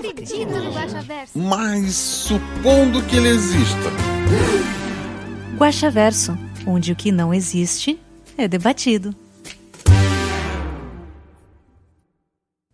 acredito no Guaxaverso. Mas supondo que ele exista. Guaxaverso, onde o que não existe é debatido.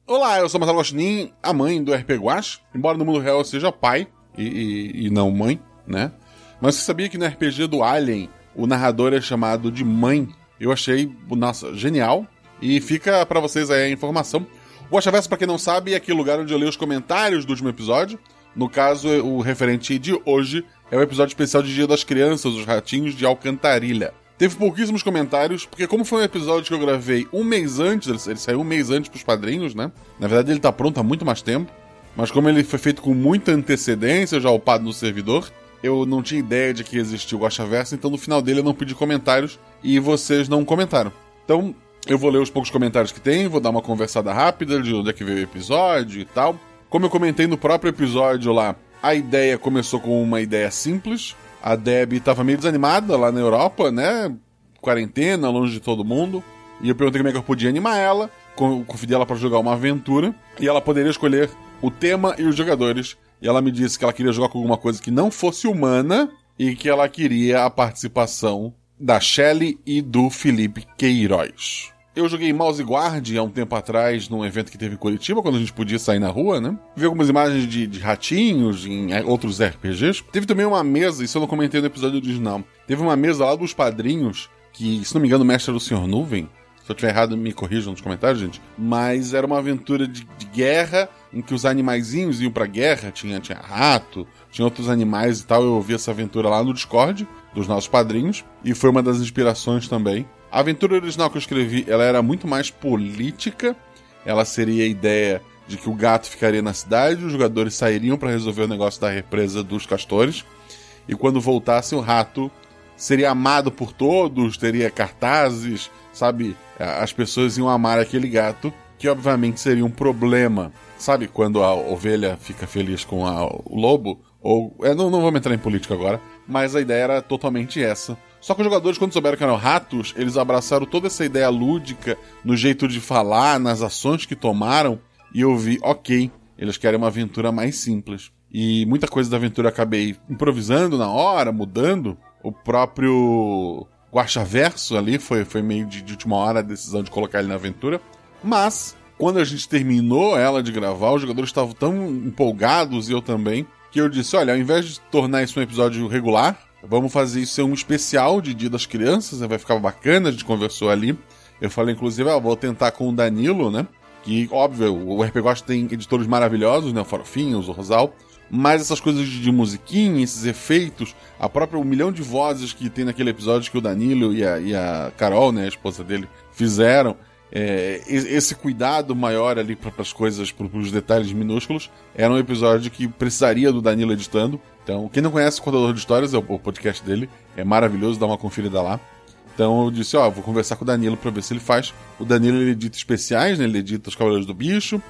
Olá, eu sou Marcelo Guaxinim, a mãe do RP Guax. Embora no mundo real eu seja pai e, e- e não mãe, né? Mas você sabia que no RPG do Alien o narrador é chamado de mãe? Eu achei, nossa, genial. E fica pra vocês aí a informação. O Guaxaverso, pra quem não sabe, é aquele lugar onde eu leio os comentários do último episódio. No caso, o referente de hoje é o episódio especial de Dia das Crianças, os Ratinhos de Alcantarilha. Teve pouquíssimos comentários, porque como foi um episódio que eu gravei um mês antes, ele- saiu um mês antes pros padrinhos, né? Na verdade ele tá pronto há muito mais tempo. Mas como ele foi feito com muita antecedência, já upado no servidor, eu não tinha ideia de que existia o Guaxaverso, então no final dele eu não pedi comentários e vocês não comentaram. Então, eu vou ler os poucos comentários que tem, vou dar uma conversada rápida de onde é que veio o episódio e tal. Como eu comentei no próprio episódio lá, a ideia começou com uma ideia simples. A Deb estava meio desanimada lá na Europa, né? Quarentena, longe de todo mundo. E eu perguntei como é que eu podia animar ela, con- convidei ela para jogar uma aventura, e ela poderia escolher o tema e os jogadores. E ela me disse que ela queria jogar com alguma coisa que não fosse humana e que ela queria a participação da Shelley e do Felipe Queiroz. Eu joguei Mouse Guard há um tempo atrás num evento que teve em Curitiba, quando a gente podia sair na rua, né? Vi algumas imagens de, de ratinhos em eh, outros RPGs. Teve também uma mesa, isso eu não comentei no episódio original. Teve uma mesa lá dos padrinhos, que, se não me engano, o mestre era o Sr. Nuvem. Se eu estiver errado, me corrijam nos comentários, gente. Mas era uma aventura de, de guerra em que os animaizinhos iam pra guerra. Tinha, tinha rato, tinha outros animais e tal. Eu ouvi essa aventura lá no Discord dos nossos padrinhos. E foi uma das inspirações também. A aventura original que eu escrevi, ela era muito mais política. Ela seria a ideia de que o gato ficaria na cidade, os jogadores sairiam para resolver o negócio da represa dos castores. E quando voltassem, o rato seria amado por todos, teria cartazes, sabe? As pessoas iam amar aquele gato, que obviamente seria um problema. Sabe quando a ovelha fica feliz com a- o lobo? Ou. É, não, não vamos entrar em política agora, mas a ideia era totalmente essa. Só que os jogadores, quando souberam que eram ratos, eles abraçaram toda essa ideia lúdica no jeito de falar, nas ações que tomaram, e eu vi, ok, eles querem uma aventura mais simples. E muita coisa da aventura acabei improvisando na hora, mudando. O próprio Guaxaverso ali foi, foi meio de, de última hora a decisão de colocar ele na aventura. Mas, quando a gente terminou ela de gravar, os jogadores estavam tão empolgados, e eu também, que eu disse: olha, ao invés de tornar isso um episódio regular, vamos fazer isso ser um especial de Dia das Crianças, né? vai ficar bacana, a gente conversou ali. Eu falei, inclusive, ah, vou tentar com o Danilo, né? Que, óbvio, o RPG Gosta tem editores maravilhosos, né? O Farofinho, o Zorzal. Mas essas coisas de, de musiquinha, esses efeitos, a própria um milhão de vozes que tem naquele episódio que o Danilo e a, e a Carol, né, a esposa dele, fizeram, é, esse cuidado maior ali para as coisas, para os detalhes minúsculos, era um episódio que precisaria do Danilo editando. Então, quem não conhece o Contador de Histórias, é o, podcast dele, é maravilhoso, dá uma conferida lá. Então eu disse, ó, vou conversar com o Danilo pra ver se ele faz. O Danilo ele edita especiais, né? Ele edita os Cavaleiros do Bicho.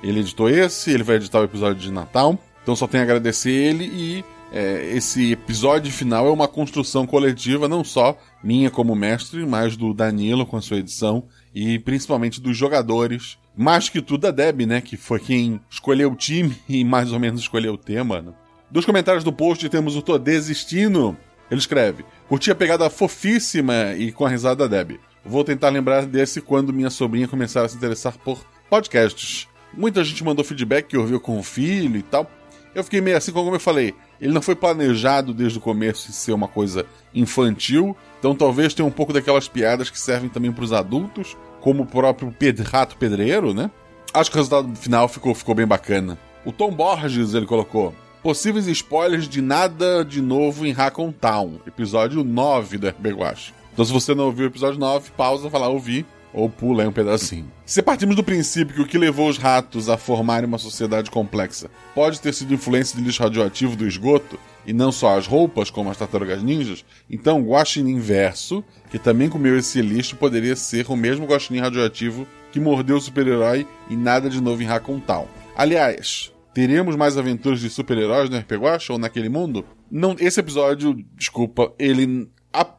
Ele editou esse, ele vai editar o episódio de Natal. Então só tenho a agradecer ele e é, esse episódio final é uma construção coletiva, não só minha como mestre, mas do Danilo com a sua edição e principalmente dos jogadores. Mais que tudo da Deb, né? Que foi quem escolheu o time e mais ou menos escolheu o tema. Né? Dos comentários do post temos o Tô Desistindo. Ele escreve: Curti a pegada fofíssima e com a risada da Deb. Vou tentar lembrar desse quando minha sobrinha começar a se interessar por podcasts. Muita gente mandou feedback que ouviu com o filho e tal. Eu fiquei meio assim, como eu falei, ele não foi planejado desde o começo em ser uma coisa infantil, então talvez tenha um pouco daquelas piadas que servem também para os adultos, como o próprio ped rato pedreiro, né? Acho que o resultado final ficou, ficou bem bacana. O Tom Borges, ele colocou, possíveis spoilers de nada de novo em Hackon Town, episódio 9 do RP Guache. Então se você não ouviu o episódio 9, pausa, vai lá ouvir, ou pula aí um pedacinho. Se partimos do princípio que o que levou os ratos a formarem uma sociedade complexa pode ter sido influência de lixo radioativo do esgoto, e não só as roupas, como as tartarugas ninjas, então o guaxinim verso, que também comeu esse lixo, poderia ser o mesmo guaxinim radioativo que mordeu o super-herói e nada de novo em Raccoon Town. Aliás, teremos mais aventuras de super-heróis no RPG ou naquele mundo? Não, esse episódio, desculpa, ele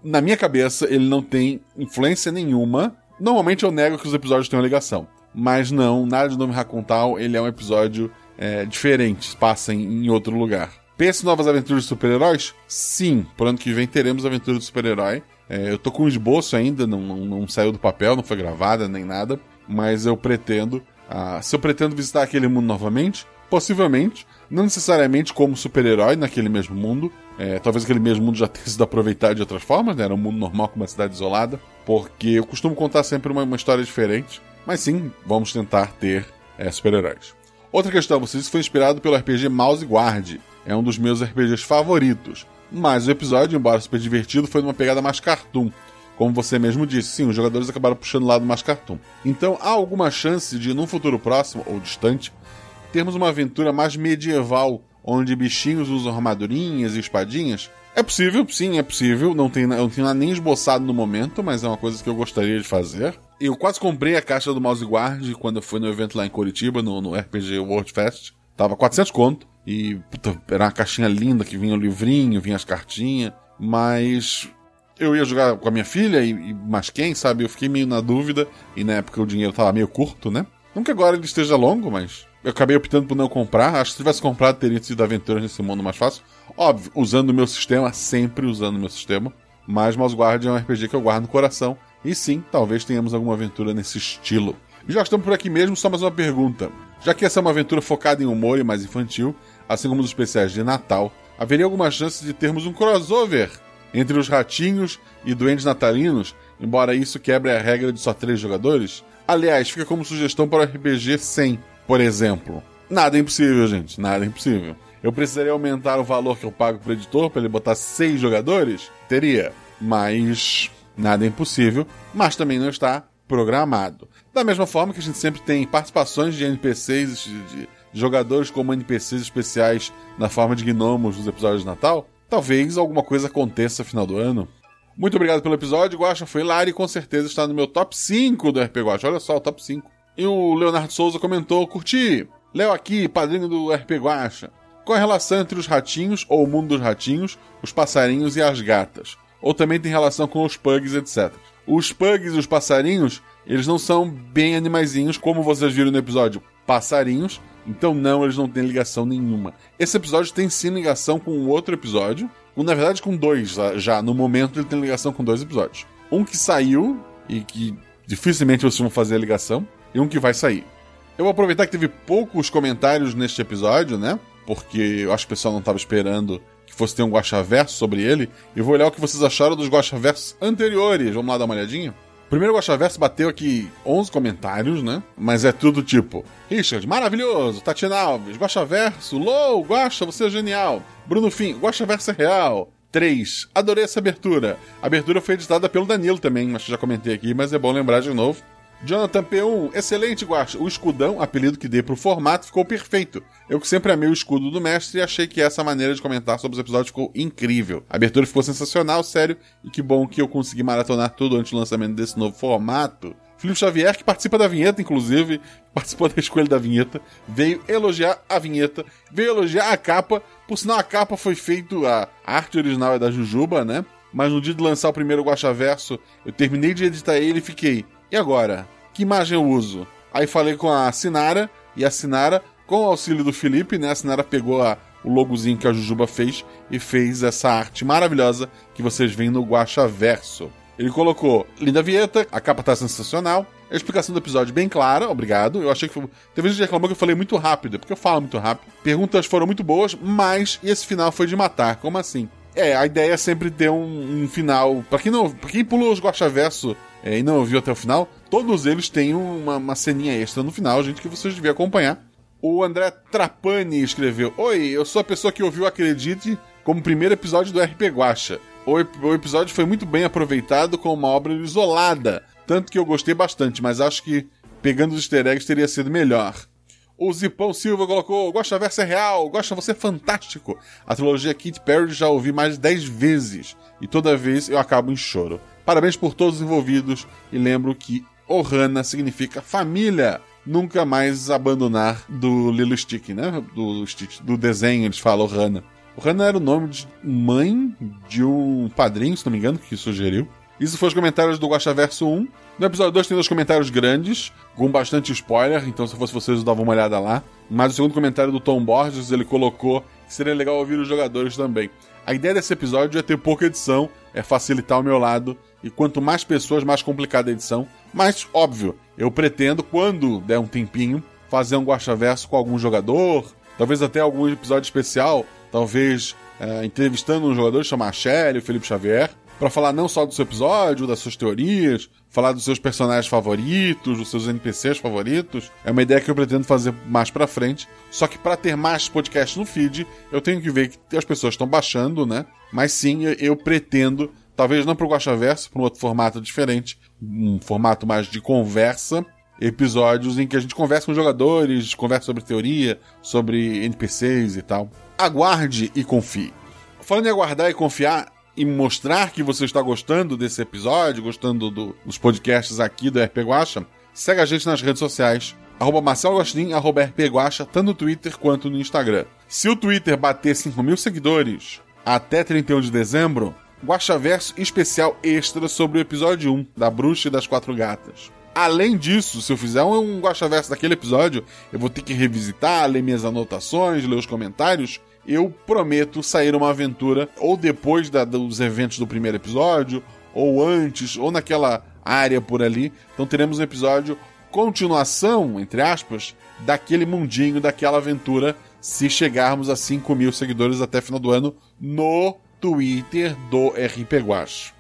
na minha cabeça ele não tem influência nenhuma. Normalmente eu nego que os episódios tenham ligação, mas não, nada de Raccoon Town, ele é um episódio é, diferente, passa em, em outro lugar. Pense novas aventuras de super-heróis? Sim, por ano que vem teremos aventuras de super-herói. É, eu tô com um esboço ainda, não, não, não saiu do papel, não foi gravada nem nada, mas eu pretendo. ah, se eu pretendo visitar aquele mundo novamente, possivelmente, não necessariamente como super-herói naquele mesmo mundo. É, talvez aquele mesmo mundo já tenha sido aproveitado de outras formas, né? Era um mundo normal com uma cidade isolada, porque eu costumo contar sempre uma, uma história diferente. Mas sim, vamos tentar ter é, super-heróis. Outra questão, você disse que foi inspirado pelo RPG Mouse Guard. É um dos meus RPGs favoritos. Mas o episódio, embora super divertido, foi numa pegada mais cartoon. Como você mesmo disse, sim, os jogadores acabaram puxando o lado mais cartoon. Então há alguma chance de, num futuro próximo ou distante, termos uma aventura mais medieval, onde bichinhos usam armadurinhas e espadinhas? É possível, sim, é possível. Não tem, eu não tenho nem esboçado no momento, mas é uma coisa que eu gostaria de fazer. Eu quase comprei a caixa do Mouse Guard quando eu fui no evento lá em Curitiba, no, no RPG World Fest. Tava 400 conto. E puta, era uma caixinha linda que vinha o livrinho, vinha as cartinhas. Mas eu ia jogar com a minha filha e, e mas quem, sabe? Eu fiquei meio na dúvida. E na época o dinheiro tava meio curto, né? Não que agora ele esteja longo, mas eu acabei optando por não comprar. Acho que se tivesse comprado, teria sido aventuras nesse mundo mais fácil. Óbvio, usando o meu sistema, sempre usando o meu sistema. Mas Mouse Guard é um RPG que eu guardo no coração. E sim, talvez tenhamos alguma aventura nesse estilo. E já estamos por aqui mesmo, só mais uma pergunta. Já que essa é uma aventura focada em humor e mais infantil, assim como os especiais de Natal, haveria alguma chance de termos um crossover entre os ratinhos e duendes natalinos, embora isso quebre a regra de só três jogadores? Aliás, fica como sugestão para o RPG 100, por exemplo. Nada é impossível, gente, nada é impossível. Eu precisaria aumentar o valor que eu pago pro editor para ele botar seis jogadores? Teria, mas nada é impossível, mas também não está programado. Da mesma forma que a gente sempre tem participações de NPCs, de, jogadores como NPCs especiais na forma de gnomos nos episódios de Natal, talvez alguma coisa aconteça no final do ano. Muito obrigado pelo episódio, Guacha foi hilário e com certeza está no meu top 5 do RP Guacha. Olha só, o top 5. E o Leonardo Souza comentou: curti. Léo aqui, padrinho do RP Guacha. Qual a relação entre os ratinhos, ou o mundo dos ratinhos, os passarinhos e as gatas? Ou também tem relação com os pugs, etc. Os pugs e os passarinhos, eles não são bem animaizinhos, como vocês viram no episódio Passarinhos. Então, não, eles não têm ligação nenhuma. Esse episódio tem sim ligação com outro episódio. Na verdade, com dois já- já. No momento, ele tem ligação com dois episódios. Um que saiu e que dificilmente vocês vão fazer a ligação, e um que vai sair. Eu vou aproveitar que teve poucos comentários neste episódio, né? Porque eu acho que o pessoal não estava esperando que fosse ter um Guaxaverso sobre ele. E vou olhar o que vocês acharam dos Guaxaversos anteriores. Vamos lá dar uma olhadinha? O primeiro Guaxaverso bateu aqui 11 comentários, né? Mas é tudo tipo: Richard, maravilhoso. Tatiana Alves, Guaxaverso. Lou, Guaxa, você é genial. Bruno Fim, Guaxaverso é real. 3. Adorei essa abertura. A abertura foi editada pelo Danilo também, acho que já comentei aqui, mas é bom lembrar de novo. Jonathan P1, excelente, Guacha. O escudão, apelido que dei pro formato, ficou perfeito. Eu que sempre amei o escudo do mestre e achei que essa maneira de comentar sobre os episódios ficou incrível. A abertura ficou sensacional, sério, e que bom que eu consegui maratonar tudo antes do lançamento desse novo formato. Felipe Xavier, que participa da vinheta, inclusive, participou da escolha da vinheta, veio elogiar a vinheta, veio elogiar a capa. Por sinal, a capa foi feita, a arte original é da Jujuba, né? Mas no dia de lançar o primeiro Guaxaverso, eu terminei de editar ele e fiquei. E agora? Que imagem eu uso? Aí falei com a Sinara, e a Sinara, com o auxílio do Felipe, né? A Sinara pegou a, o logozinho que a Jujuba fez e fez essa arte maravilhosa que vocês veem no Guaxaverso. Ele colocou linda vinheta, a capa tá sensacional. A explicação do episódio bem clara, obrigado. Eu achei que. Teve gente que reclamou que eu falei muito rápido, porque eu falo muito rápido. Perguntas foram muito boas, mas esse final foi de matar. Como assim? É, a ideia é sempre ter um, um final. Pra quem não. Pra quem pulou os Guaxaverso é, e não ouviu até o final, todos eles têm uma, uma ceninha extra no final, gente, que vocês deviam acompanhar. O André Trapani escreveu: Oi, eu sou a pessoa que ouviu Acredite como primeiro episódio do RP Guacha. O, o episódio foi muito bem aproveitado como uma obra isolada. Tanto que eu gostei bastante, mas acho que pegando os easter eggs teria sido melhor. O Zipão Silva colocou: Gosta verso é real, gosta você é fantástico. A trilogia Kit Perry já ouvi mais de 10 vezes e toda vez eu acabo em choro. Parabéns por todos os envolvidos e lembro que Ohana significa família. Nunca mais abandonar do Lilo Stick, né? Do, do desenho eles falam Ohana. Ohana era o nome de mãe de um padrinho, se não me engano, que sugeriu. Isso foi os comentários do Guaxaverso 1. No episódio 2 tem dois comentários grandes, com bastante spoiler, então se fosse vocês eu dava uma olhada lá. Mas o segundo comentário do Tom Borges, ele colocou que seria legal ouvir os jogadores também. A ideia desse episódio é ter pouca edição, é facilitar o meu lado, e quanto mais pessoas, mais complicada a edição. Mas, óbvio, eu pretendo, quando der um tempinho, fazer um Guaxaverso com algum jogador, talvez até algum episódio especial, talvez é, entrevistando um jogador, chamar a Shelly, o Felipe Xavier, para falar não só do seu episódio, das suas teorias, falar dos seus personagens favoritos, dos seus NPCs favoritos. É uma ideia que eu pretendo fazer mais para frente. Só que para ter mais podcasts no feed, eu tenho que ver que as pessoas estão baixando, né? Mas sim, eu pretendo, talvez não pro Guaxaverso, para um outro formato diferente, um formato mais de conversa, episódios em que a gente conversa com jogadores, conversa sobre teoria, sobre NPCs e tal. Aguarde e confie. Falando em aguardar e confiar, e mostrar que você está gostando desse episódio, gostando do, dos podcasts aqui do RP Guacha, segue a gente nas redes sociais. Arroba Marcelo arroba RP Guacha, tanto no Twitter quanto no Instagram. Se o Twitter bater 5 mil seguidores até 31 de dezembro, Guaxaverso especial extra sobre o episódio 1 da Bruxa e das Quatro Gatas. Além disso, se eu fizer um Guaxaverso daquele episódio, eu vou ter que revisitar, ler minhas anotações, ler os comentários eu prometo sair uma aventura ou depois da, dos eventos do primeiro episódio, ou antes, ou naquela área por ali. Então teremos um episódio continuação, entre aspas, daquele mundinho, daquela aventura, se chegarmos a 5 mil seguidores até final do ano no Twitter do RP Guacho.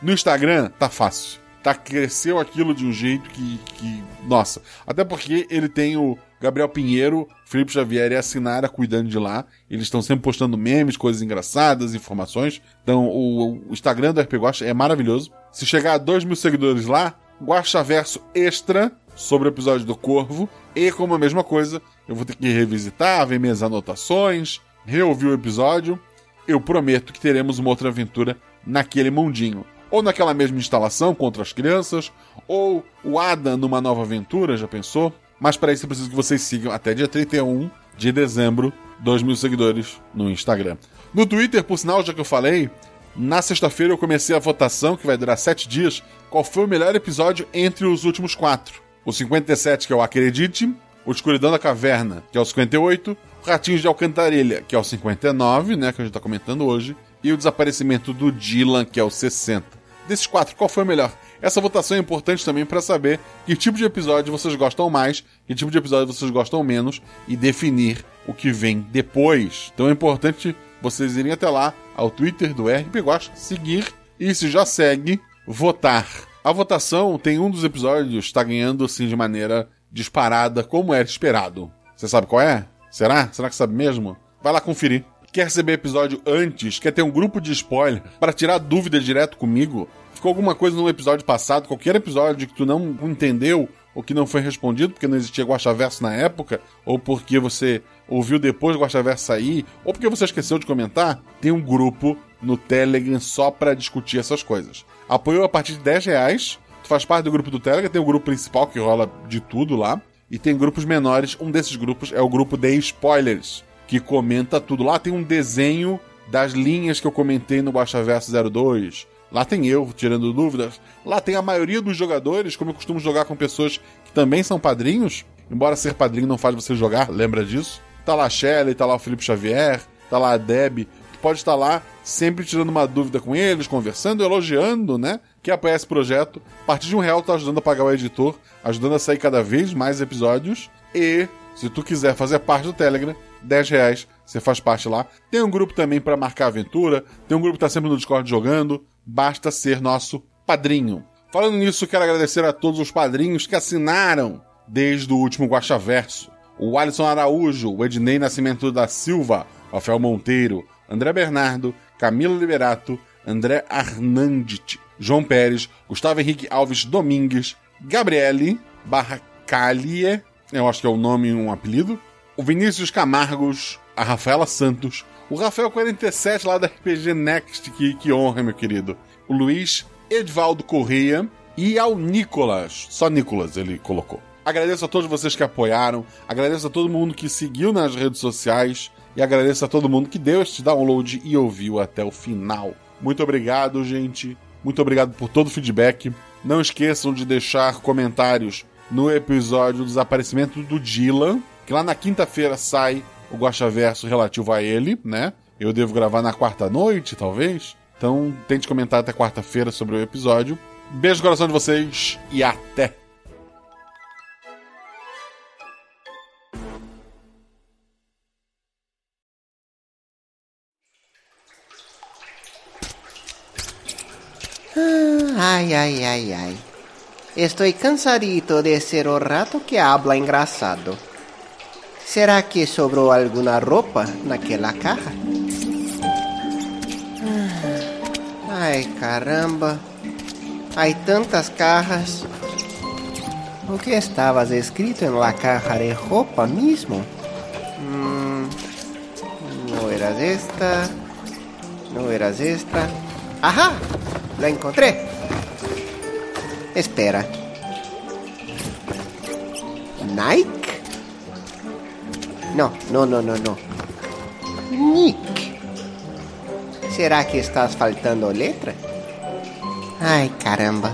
No Instagram, tá fácil. Tá, cresceu aquilo de um jeito que, que. Nossa. Até porque ele tem o Gabriel Pinheiro, Felipe Xavier e a Sinara cuidando de lá. Eles estão sempre postando memes, coisas engraçadas, informações. Então, o, o Instagram do RP Guacha é maravilhoso. Se chegar a 2 mil seguidores lá, Guaxaverso extra sobre o episódio do Corvo. E como a mesma coisa, eu vou ter que revisitar, ver minhas anotações, reouvir o episódio. Eu prometo que teremos uma outra aventura naquele mundinho. Ou naquela mesma instalação contra as crianças, ou o Adam numa nova aventura, já pensou? Mas para isso eu preciso que vocês sigam até dia 31 de dezembro 2 mil seguidores no Instagram. No Twitter, por sinal, já que eu falei, na sexta-feira eu comecei a votação, que vai durar 7 dias, qual foi o melhor episódio entre os últimos quatro. O 57, que é o Acredite, o Escuridão da Caverna, que é o 58, o Ratinhos de Alcantarilha, que é o 59, né, que a gente tá comentando hoje, e o Desaparecimento do Dylan, que é o 60. Desses quatro, qual foi o melhor? Essa votação é importante também para saber que tipo de episódio vocês gostam mais, que tipo de episódio vocês gostam menos e definir o que vem depois. Então é importante vocês irem até lá ao Twitter do RP Gosta, seguir e se já segue, votar. A votação tem um dos episódios está ganhando assim de maneira disparada, como era esperado. Você sabe qual é? Será? Será que sabe mesmo? Vai lá conferir. Quer receber episódio antes? Quer ter um grupo de spoiler para tirar dúvida direto comigo? ficou alguma coisa no episódio passado, qualquer episódio que tu não entendeu ou que não foi respondido porque não existia Guaxaverso na época, ou porque você ouviu depois do Guaxaverso sair, ou porque você esqueceu de comentar, tem um grupo no Telegram só para discutir essas coisas. Apoiou a partir de 10 reais, tu faz parte do grupo do Telegram, tem o grupo principal que rola de tudo lá, e tem grupos menores, um desses grupos é o grupo de spoilers, que comenta tudo. Lá tem um desenho das linhas que eu comentei no Guaxaverso 02, Lá tem eu tirando dúvidas. Lá tem a maioria dos jogadores, como eu costumo jogar com pessoas que também são padrinhos. Embora ser padrinho não faz você jogar, lembra disso? Tá lá a Shelly, tá lá o Felipe Xavier, tá lá a Deb. Tu pode estar lá sempre tirando uma dúvida com eles, conversando, elogiando, né? Que apoia esse projeto. A partir de um real tá ajudando a pagar o editor, ajudando a sair cada vez mais episódios. E, se tu quiser fazer parte do Telegram, 10 reais, você faz parte lá. Tem um grupo também para marcar aventura, tem um grupo que tá sempre no Discord jogando, basta ser nosso padrinho. Falando nisso, quero agradecer a todos os padrinhos que assinaram desde o último Guaxaverso. O Alisson Araújo, o Ednei Nascimento da Silva, Rafael Monteiro, André Bernardo, Camilo Liberato, André Arnandit, João Pérez, Gustavo Henrique Alves Domingues, Gabriele barra Calie, eu acho que é o um nome e um apelido, o Vinícius Camargos, a Rafaela Santos, o Rafael 47 lá da RPG Next, que, que honra, meu querido, o Luiz Edvaldo Correia e ao Nicolas, só Nicolas ele colocou. Agradeço a todos vocês que apoiaram, agradeço a todo mundo que seguiu nas redes sociais e agradeço a todo mundo que deu este download e ouviu até o final. Muito obrigado, gente. Muito obrigado por todo o feedback. Não esqueçam de deixar comentários no episódio do desaparecimento do Dylan, que lá na quinta-feira sai o Guaxa Verso relativo a ele, né? Eu devo gravar na quarta noite, talvez. Então, tente comentar até quarta-feira sobre o episódio. Beijo no coração de vocês e até! Ay, ay, ay, ay. Estoy cansadito de ser o rato que habla engraçado. Será que sobrou alguma roupa naquela caja? Ai, caramba. Há tantas cajas. O que estava escrito la caja de roupa mesmo? Hum, não eras esta. Não eras esta. ¡Ajá! La encontré. Espera. ¿Nike? No, no, no, no, no. Nick. ¿Será que estás faltando letra? Ay, caramba.